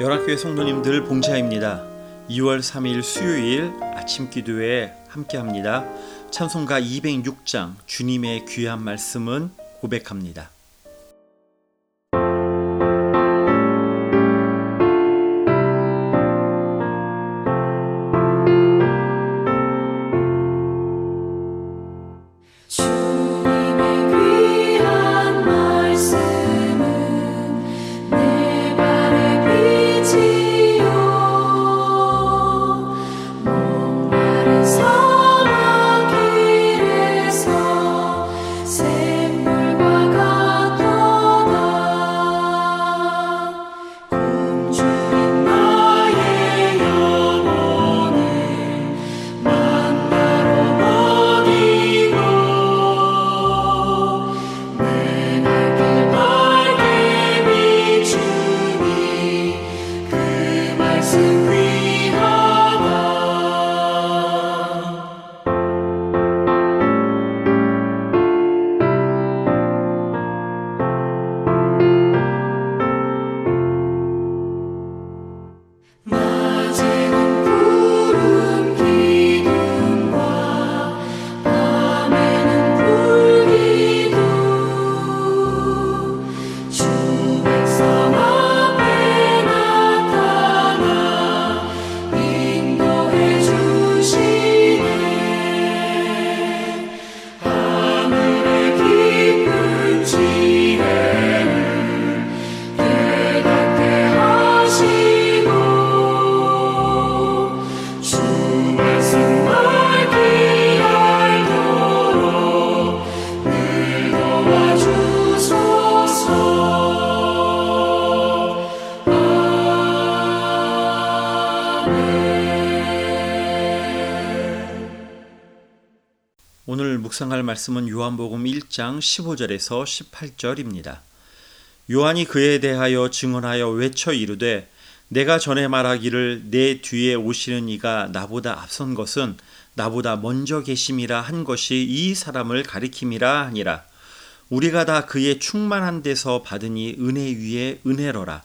열학교회 성도님들 봉자입니다. 2월 3일 수요일 아침 기도에 함께합니다. 찬송가 206장 주님의 귀한 말씀은 고백합니다. 오늘 묵상할 말씀은 요한복음 1장 15절에서 18절입니다. 요한이 그에 대하여 증언하여 외쳐 이르되 내가 전에 말하기를 내 뒤에 오시는 이가 나보다 앞선 것은 나보다 먼저 계심이라 한 것이 이 사람을 가리킴이라 하니라. 우리가 다 그의 충만한 데서 받으니 은혜 위에 은혜로라.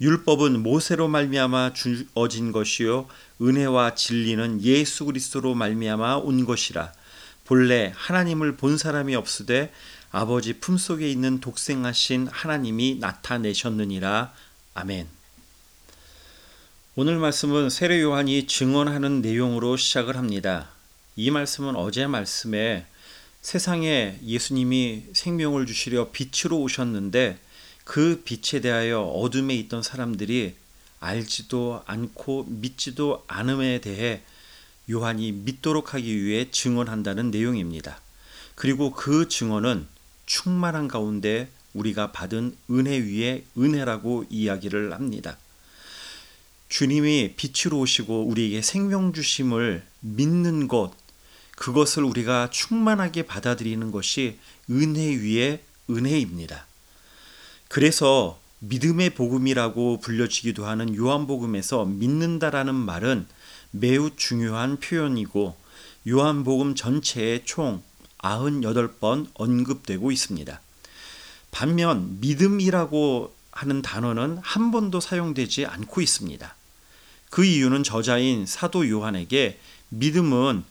율법은 모세로 말미암아 주어진 것이요 은혜와 진리는 예수 그리스도로 말미암아 온 것이라. 본래 하나님을 본 사람이 없으되 아버지 품속에 있는 독생하신 하나님이 나타내셨느니라. 아멘. 오늘 말씀은 세례 요한이 증언하는 내용으로 시작을 합니다. 이 말씀은 어제 말씀에 세상에 예수님이 생명을 주시려 빛으로 오셨는데 그 빛에 대하여 어둠에 있던 사람들이 알지도 않고 믿지도 않음에 대해 요한이 믿도록 하기 위해 증언한다는 내용입니다. 그리고 그 증언은 충만한 가운데 우리가 받은 은혜 위에 은혜라고 이야기를 합니다. 주님이 빛으로 오시고 우리에게 생명 주심을 믿는 것, 그것을 우리가 충만하게 받아들이는 것이 은혜 위에 은혜입니다. 그래서 믿음의 복음이라고 불려지기도 하는 요한복음에서 믿는다라는 말은 매우 중요한 표현이고 요한복음 전체에 총 98번 언급되고 있습니다. 반면 믿음이라고 하는 단어는 한 번도 사용되지 않고 있습니다. 그 이유는 저자인 사도 요한에게 믿음은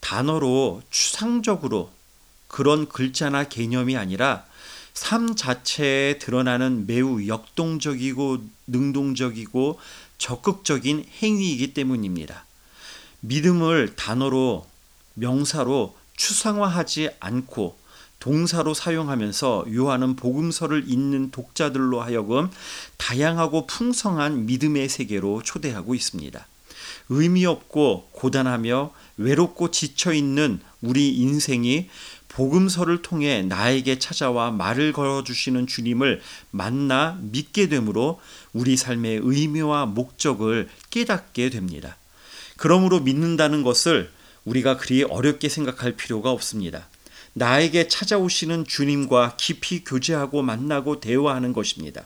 단어로 추상적으로 그런 글자나 개념이 아니라 삶 자체에 드러나는 매우 역동적이고 능동적이고 적극적인 행위이기 때문입니다. 믿음을 단어로 명사로 추상화하지 않고 동사로 사용하면서 요한은 복음서를 읽는 독자들로 하여금 다양하고 풍성한 믿음의 세계로 초대하고 있습니다. 의미 없고 고단하며 외롭고 지쳐 있는 우리 인생이 복음서를 통해 나에게 찾아와 말을 걸어 주시는 주님을 만나 믿게 되므로 우리 삶의 의미와 목적을 깨닫게 됩니다. 그러므로 믿는다는 것을 우리가 그리 어렵게 생각할 필요가 없습니다. 나에게 찾아오시는 주님과 깊이 교제하고 만나고 대화하는 것입니다.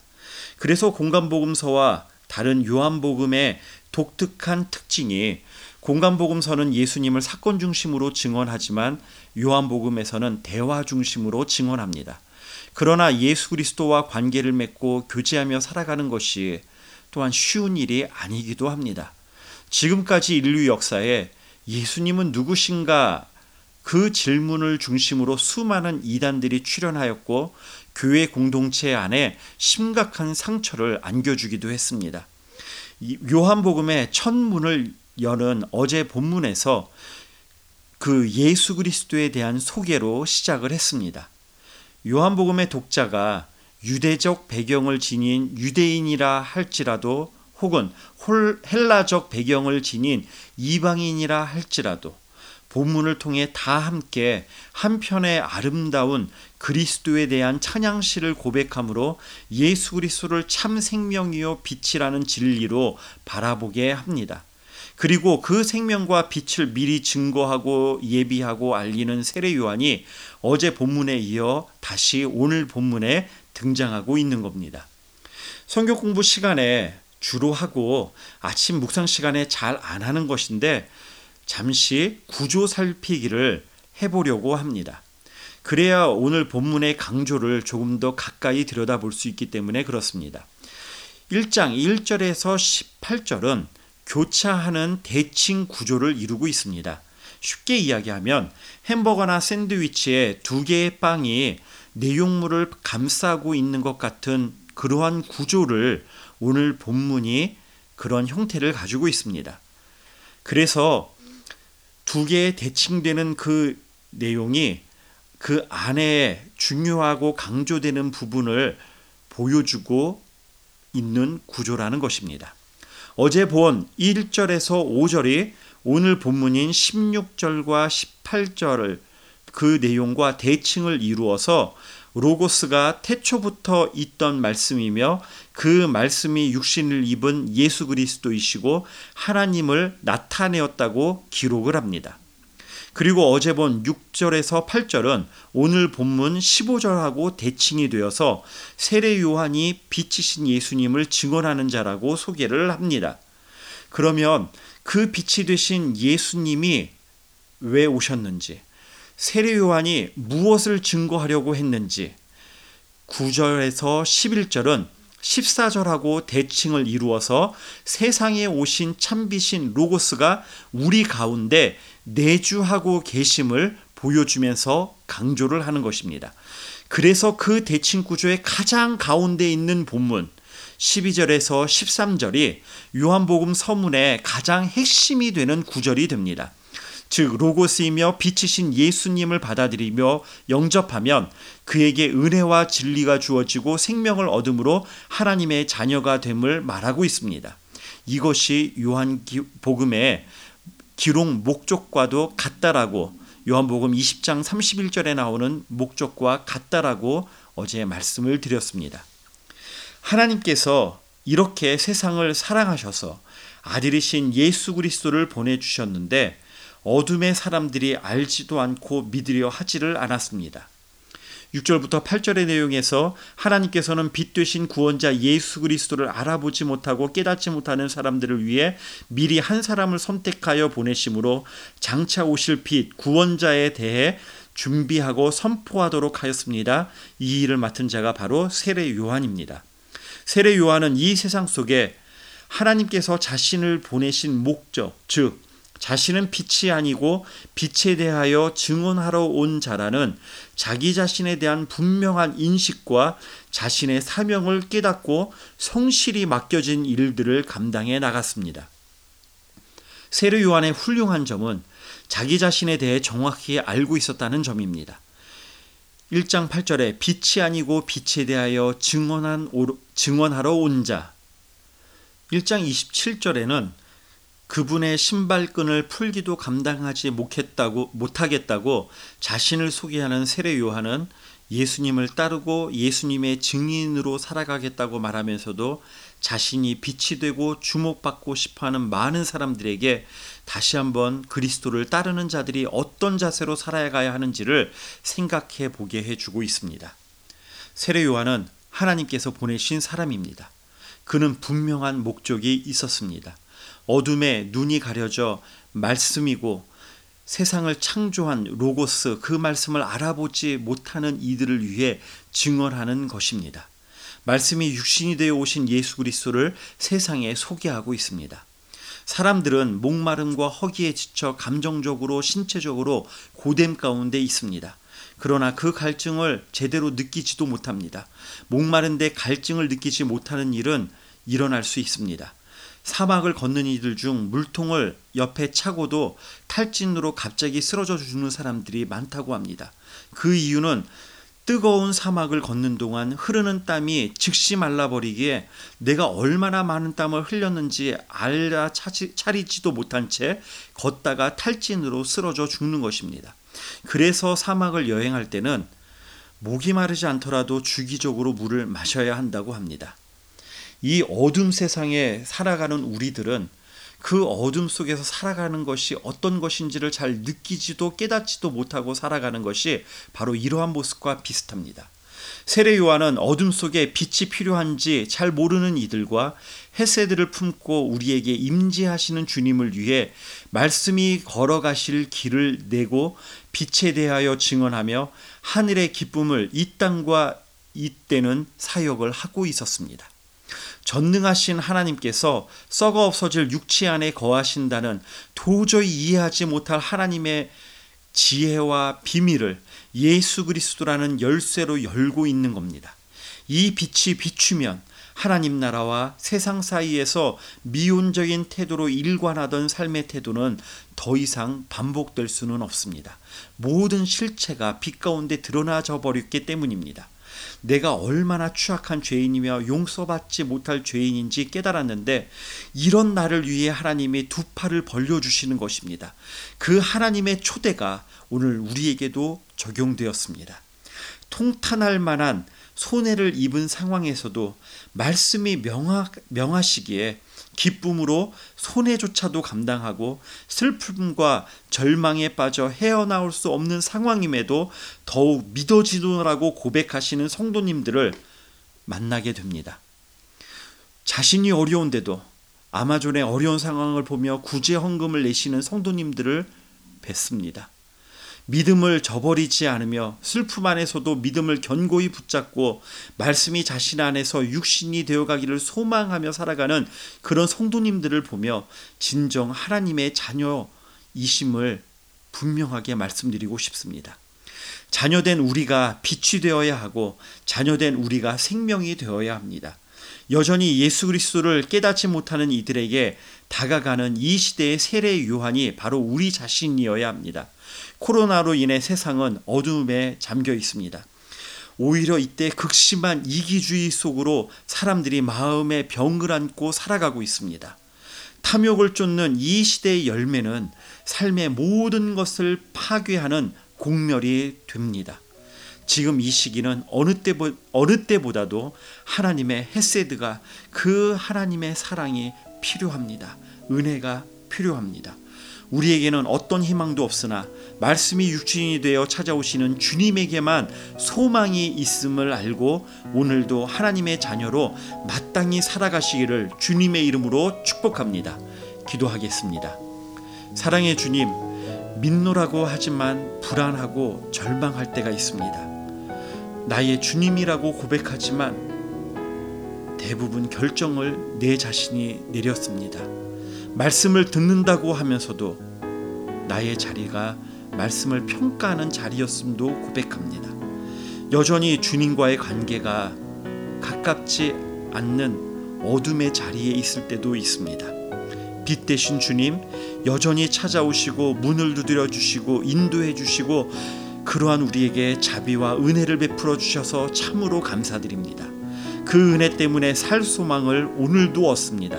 그래서 공간복음서와 다른 요한복음의 독특한 특징이 공간복음서는 예수님을 사건 중심으로 증언하지만 요한복음에서는 대화 중심으로 증언합니다. 그러나 예수 그리스도와 관계를 맺고 교제하며 살아가는 것이 또한 쉬운 일이 아니기도 합니다. 지금까지 인류 역사에 예수님은 누구신가 그 질문을 중심으로 수많은 이단들이 출현하였고 교회 공동체 안에 심각한 상처를 안겨주기도 했습니다. 요한복음의 첫 문을 여는 어제 본문에서 그 예수 그리스도에 대한 소개로 시작을 했습니다. 요한복음의 독자가 유대적 배경을 지닌 유대인이라 할지라도 혹은 헬라적 배경을 지닌 이방인이라 할지라도 본문을 통해 다 함께 한편의 아름다운 그리스도에 대한 찬양시를 고백함으로 예수 그리스도를 참 생명이요 빛이라는 진리로 바라보게 합니다. 그리고 그 생명과 빛을 미리 증거하고 예비하고 알리는 세례 요한이 어제 본문에 이어 다시 오늘 본문에 등장하고 있는 겁니다. 성경 공부 시간에 주로 하고 아침 묵상 시간에 잘 안 하는 것인데 잠시 구조 살피기를 해보려고 합니다. 그래야 오늘 본문의 강조를 조금 더 가까이 들여다볼 수 있기 때문에 그렇습니다. 1장 1절에서 18절은 교차하는 대칭 구조를 이루고 있습니다. 쉽게 이야기하면 햄버거나 샌드위치에 두 개의 빵이 내용물을 감싸고 있는 것 같은 그러한 구조를 오늘 본문이 그런 형태를 가지고 있습니다. 그래서 두 개의 대칭되는 그 내용이 그 안에 중요하고 강조되는 부분을 보여주고 있는 구조라는 것입니다. 어제 본 1절에서 5절이 오늘 본문인 16절과 18절을 그 내용과 대칭을 이루어서 로고스가 태초부터 있던 말씀이며 그 말씀이 육신을 입은 예수 그리스도이시고 하나님을 나타내었다고 기록을 합니다. 그리고 어제 본 6절에서 8절은 오늘 본문 15절하고 대칭이 되어서 세례 요한이 빛이신 예수님을 증언하는 자라고 소개를 합니다. 그러면 그 빛이 되신 예수님이 왜 오셨는지, 세례 요한이 무엇을 증거하려고 했는지, 9절에서 11절은 14절하고 대칭을 이루어서 세상에 오신 참비신 로고스가 우리 가운데 내주하고 계심을 보여주면서 강조를 하는 것입니다. 그래서 그 대칭 구조의 가장 가운데 있는 본문 12절에서 13절이 요한복음 서문의 가장 핵심이 되는 구절이 됩니다. 즉 로고스이며 빛이신 예수님을 받아들이며 영접하면 그에게 은혜와 진리가 주어지고 생명을 얻음으로 하나님의 자녀가 됨을 말하고 있습니다. 이것이 요한 복음의 기록 목적과도 같다라고 요한복음 20장 31절에 나오는 목적과 같다라고 어제 말씀을 드렸습니다. 하나님께서 이렇게 세상을 사랑하셔서 아들이신 예수 그리스도를 보내 주셨는데 어둠의 사람들이 알지도 않고 믿으려 하지를 않았습니다. 6절부터 8절의 내용에서 하나님께서는 빛 되신 구원자 예수 그리스도를 알아보지 못하고 깨닫지 못하는 사람들을 위해 미리 한 사람을 선택하여 보내심으로 장차 오실 빛 구원자에 대해 준비하고 선포하도록 하였습니다. 이 일을 맡은 자가 바로 세례 요한입니다. 세례 요한은 이 세상 속에 하나님께서 자신을 보내신 목적, 즉 자신은 빛이 아니고 빛에 대하여 증언하러 온 자라는 자기 자신에 대한 분명한 인식과 자신의 사명을 깨닫고 성실히 맡겨진 일들을 감당해 나갔습니다. 세례 요한의 훌륭한 점은 자기 자신에 대해 정확히 알고 있었다는 점입니다. 1장 8절에 빛이 아니고 빛에 대하여 증언한 증언하러 온 자. 1장 27절에는 그분의 신발끈을 풀기도 감당하지 못했다고, 못하겠다고 자신을 소개하는 세례 요한은 예수님을 따르고 예수님의 증인으로 살아가겠다고 말하면서도 자신이 빛이 되고 주목받고 싶어 하는 많은 사람들에게 다시 한번 그리스도를 따르는 자들이 어떤 자세로 살아가야 하는지를 생각해 보게 해주고 있습니다. 세례 요한은 하나님께서 보내신 사람입니다. 그는 분명한 목적이 있었습니다. 어둠에 눈이 가려져 말씀이고 세상을 창조한 로고스 그 말씀을 알아보지 못하는 이들을 위해 증언하는 것입니다. 말씀이 육신이 되어 오신 예수 그리스도를 세상에 소개하고 있습니다. 사람들은 목마름과 허기에 지쳐 감정적으로 신체적으로 고됨 가운데 있습니다. 그러나 그 갈증을 제대로 느끼지도 못합니다. 목마른데 갈증을 느끼지 못하는 일은 일어날 수 있습니다. 사막을 걷는 이들 중 물통을 옆에 차고도 탈진으로 갑자기 쓰러져 죽는 사람들이 많다고 합니다. 그 이유는 뜨거운 사막을 걷는 동안 흐르는 땀이 즉시 말라버리기에 내가 얼마나 많은 땀을 흘렸는지 알아 차리지도 못한 채 걷다가 탈진으로 쓰러져 죽는 것입니다. 그래서 사막을 여행할 때는 목이 마르지 않더라도 주기적으로 물을 마셔야 한다고 합니다. 이 어둠 세상에 살아가는 우리들은 그 어둠 속에서 살아가는 것이 어떤 것인지를 잘 느끼지도 깨닫지도 못하고 살아가는 것이 바로 이러한 모습과 비슷합니다. 세례 요한은 어둠 속에 빛이 필요한지 잘 모르는 이들과 헤세드를 품고 우리에게 임재하시는 주님을 위해 말씀이 걸어가실 길을 내고 빛에 대하여 증언하며 하늘의 기쁨을 이 땅과 이때는 사역을 하고 있었습니다. 전능하신 하나님께서 썩어 없어질 육체 안에 거하신다는 도저히 이해하지 못할 하나님의 지혜와 비밀을 예수 그리스도라는 열쇠로 열고 있는 겁니다. 이 빛이 비추면 하나님 나라와 세상 사이에서 미온적인 태도로 일관하던 삶의 태도는 더 이상 반복될 수는 없습니다. 모든 실체가 빛 가운데 드러나져 버렸기 때문입니다. 내가 얼마나 추악한 죄인이며 용서받지 못할 죄인인지 깨달았는데 이런 나를 위해 하나님이 두 팔을 벌려주시는 것입니다. 그 하나님의 초대가 오늘 우리에게도 적용되었습니다. 통탄할 만한 손해를 입은 상황에서도 말씀이 명하, 명하시기에 기쁨으로 손해조차도 감당하고 슬픔과 절망에 빠져 헤어나올 수 없는 상황임에도 더욱 믿어지노라고 고백하시는 성도님들을 만나게 됩니다. 자신이 어려운데도 아마존의 어려운 상황을 보며 구제 헌금을 내시는 성도님들을 뵀습니다. 믿음을 저버리지 않으며 슬픔 안에서도 믿음을 견고히 붙잡고 말씀이 자신 안에서 육신이 되어가기를 소망하며 살아가는 그런 성도님들을 보며 진정 하나님의 자녀이심을 분명하게 말씀드리고 싶습니다. 자녀된 우리가 빛이 되어야 하고 자녀된 우리가 생명이 되어야 합니다. 여전히 예수 그리스도를 깨닫지 못하는 이들에게 다가가는 이 시대의 세례 요한이 바로 우리 자신이어야 합니다. 코로나로 인해 세상은 어둠에 잠겨 있습니다. 오히려 이때 극심한 이기주의 속으로 사람들이 마음의 병을 안고 살아가고 있습니다. 탐욕을 쫓는 이 시대의 열매는 삶의 모든 것을 파괴하는 공멸이 됩니다. 지금 이 시기는 어느 때 어느 때보다도 하나님의 헤세드가 그 하나님의 사랑이 필요합니다. 은혜가 필요합니다. 우리에게는 어떤 희망도 없으나 말씀이 육신이 되어 찾아오시는 주님에게만 소망이 있음을 알고 오늘도 하나님의 자녀로 마땅히 살아가시기를 주님의 이름으로 축복합니다. 기도하겠습니다. 사랑의 주님, 믿노라고 하지만 불안하고 절망할 때가 있습니다. 나의 주님이라고 고백하지만 대부분 결정을 내 자신이 내렸습니다. 말씀을 듣는다고 하면서도 나의 자리가 말씀을 평가하는 자리였음도 고백합니다. 여전히 주님과의 관계가 가깝지 않는 어둠의 자리에 있을 때도 있습니다. 빛 대신 주님 여전히 찾아오시고 문을 두드려 주시고 인도해 주시고 그러한 우리에게 자비와 은혜를 베풀어 주셔서 참으로 감사드립니다. 그 은혜 때문에 살 소망을 오늘도 얻습니다.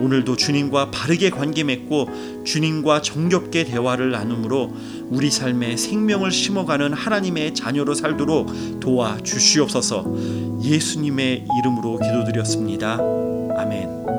오늘도 주님과 바르게 관계 맺고 주님과 정겹게 대화를 나눔으로 우리 삶에 생명을 심어가는 하나님의 자녀로 살도록 도와 주시옵소서 예수님의 이름으로 기도드렸습니다. 아멘.